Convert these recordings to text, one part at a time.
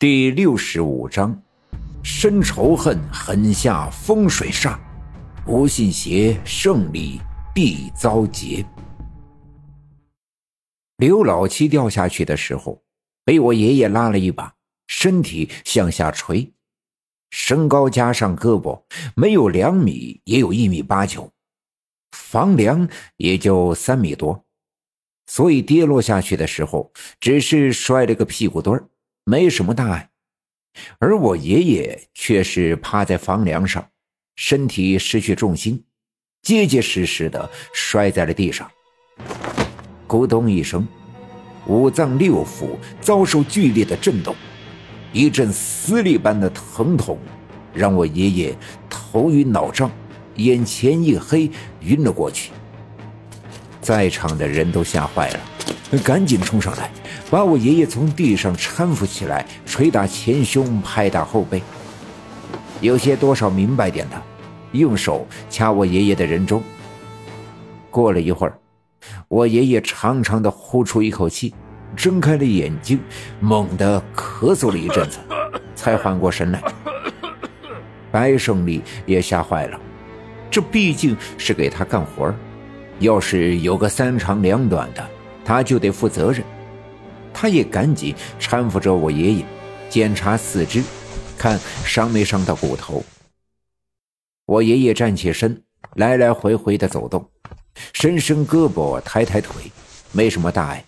第六十五章：深仇恨，狠下风水煞，不信邪，胜利必遭劫。刘老七掉下去的时候，被我爷爷拉了一把，身体向下垂，身高加上胳膊，没有两米，也有一米八九，房梁也就三米多，所以跌落下去的时候，只是摔了个屁股墩儿。没什么大碍，而我爷爷却是趴在房梁上，身体失去重心，结结实实的摔在了地上。咕咚一声，五脏六腑遭受剧烈的震动，一阵撕裂般的疼痛，让我爷爷头晕脑胀，眼前一黑，晕了过去。在场的人都吓坏了，赶紧冲上来。把我爷爷从地上搀扶起来，捶打前胸，拍打后背。有些多少明白点的，用手掐我爷爷的人中。过了一会儿，我爷爷长长的呼出一口气，睁开了眼睛，猛地咳嗽了一阵子，才缓过神来。白胜利也吓坏了，这毕竟是给他干活要是有个三长两短的，他就得负责任。他也赶紧搀扶着我爷爷，检查四肢，看伤没伤到骨头。我爷爷站起身，来来回回的走动，伸伸胳膊，抬抬腿，没什么大碍。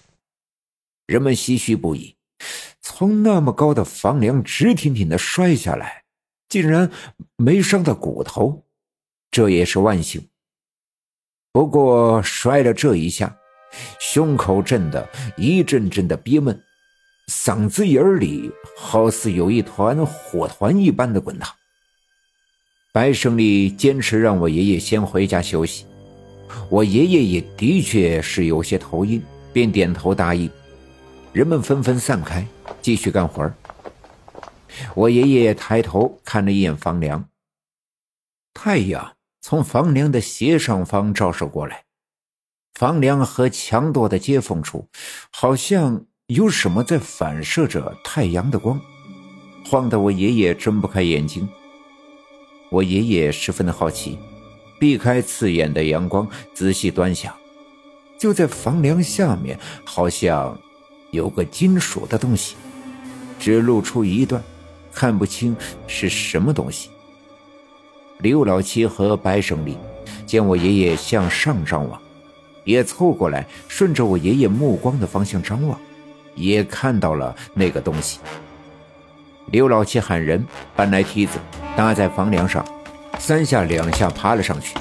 人们唏嘘不已，从那么高的房梁直挺挺的摔下来，竟然没伤到骨头，这也是万幸。不过摔了这一下。胸口震得一阵阵的憋闷，嗓子眼里好似有一团火团一般的滚烫。白胜利坚持让我爷爷先回家休息，我爷爷也的确是有些头晕，便点头答应。人们纷纷散开，继续干活我爷爷抬头看了一眼房梁，太阳从房梁的斜上方照射过来。房梁和墙垛的接缝处，好像有什么在反射着太阳的光，晃得我爷爷睁不开眼睛。我爷爷十分的好奇，避开刺眼的阳光，仔细端详，就在房梁下面，好像有个金属的东西，只露出一段，看不清是什么东西。刘老七和白胜利见我爷爷向上张望。也凑过来，顺着我爷爷目光的方向张望，也看到了那个东西。刘老七喊人搬来梯子，搭在房梁上，三下两下爬了上去。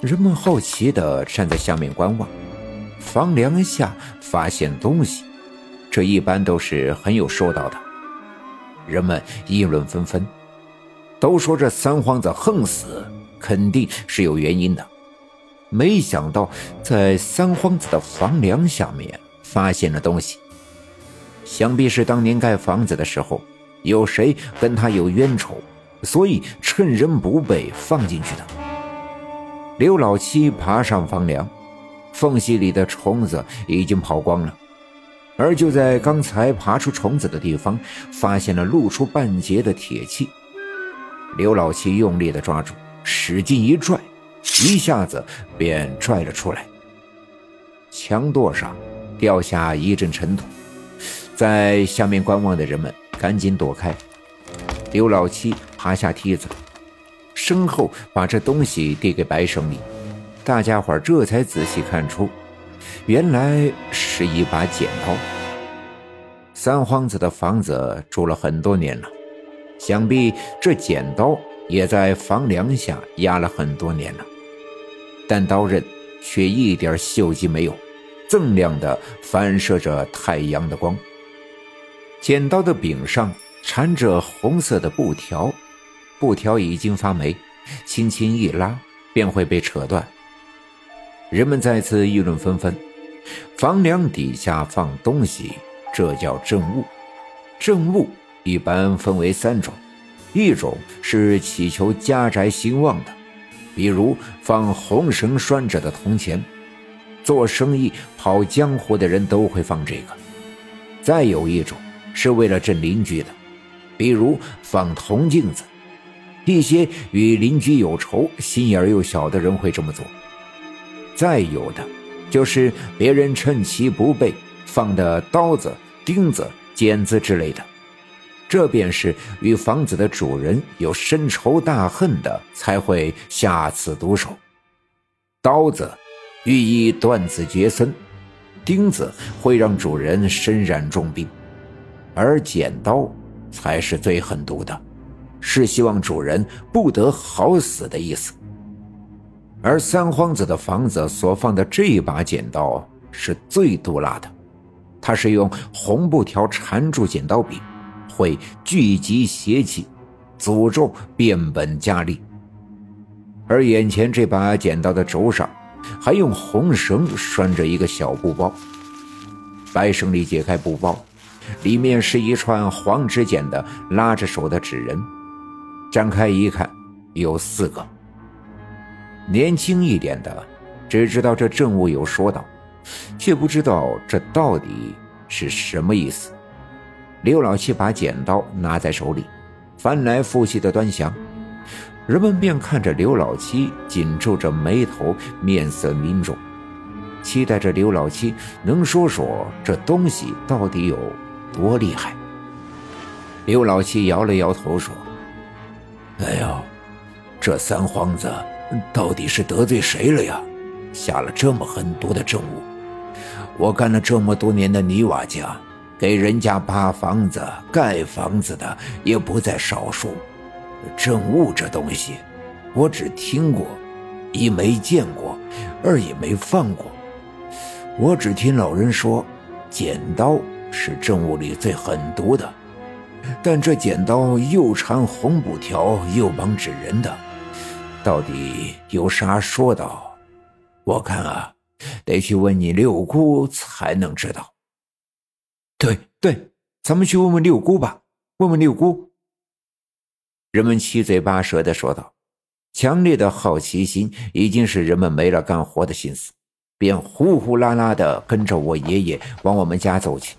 人们好奇地站在下面观望。房梁下发现东西，这一般都是很有说道的。人们议论纷纷，都说这三皇子横死肯定是有原因的。没想到，在三皇子的房梁下面发现了东西，想必是当年盖房子的时候有谁跟他有冤仇，所以趁人不备放进去的。刘老七爬上房梁，缝隙里的虫子已经跑光了，而就在刚才爬出虫子的地方，发现了露出半截的铁器。刘老七用力的抓住，使劲一拽。一下子便拽了出来，墙垛上掉下一阵尘土，在下面观望的人们赶紧躲开。刘老七爬下梯子，身后把这东西递给白胜利，大家伙这才仔细看出，原来是一把剪刀。三皇子的房子住了很多年了，想必这剪刀也在房梁下压了很多年了。但刀刃却一点锈迹没有，锃亮的反射着太阳的光。剪刀的柄上缠着红色的布条，布条已经发霉，轻轻一拉便会被扯断。人们再次议论纷纷。房梁底下放东西，这叫正物。正物一般分为三种，一种是祈求家宅兴旺的。比如放红绳拴着的铜钱，做生意、跑江湖的人都会放这个。再有一种是为了镇邻居的，比如放铜镜子。一些与邻居有仇、心眼又小的人会这么做。再有的，就是别人趁其不备放的刀子、钉子、剪子之类的，这便是与房子的主人有深仇大恨的才会下此毒手。刀子寓意断子绝孙，钉子会让主人身染重病，而剪刀才是最狠毒的。是希望主人不得好死的意思，而三皇子的房子所放的这把剪刀是最毒辣的，它是用红布条缠住剪刀柄，会聚集邪气，诅咒变本加厉。而眼前这把剪刀的轴上，还用红绳拴着一个小布包，白胜利解开布包，里面是一串黄纸剪的拉着手的纸人。展开一看，有四个。年轻一点的只知道这证物有说道，却不知道这到底是什么意思。刘老七把剪刀拿在手里，翻来覆去的端详，人们便看着刘老七紧皱着眉头，面色凝重，期待着刘老七能说说这东西到底有多厉害。刘老七摇了摇头说。哎呦，这三皇子到底是得罪谁了呀？下了这么狠毒的政务。我干了这么多年的泥瓦匠，给人家扒房子、盖房子的也不在少数。证物这东西，我只听过，一没见过，二也没放过。我只听老人说，剪刀是证物里最狠毒的。但这剪刀又缠红布条，又绑纸人的，到底有啥说道？我看啊，得去问你六姑才能知道。对对，咱们去问问六姑吧，问问六姑。人们七嘴八舌的说道，强烈的好奇心已经使人们没了干活的心思，便呼呼啦啦的跟着我爷爷往我们家走去。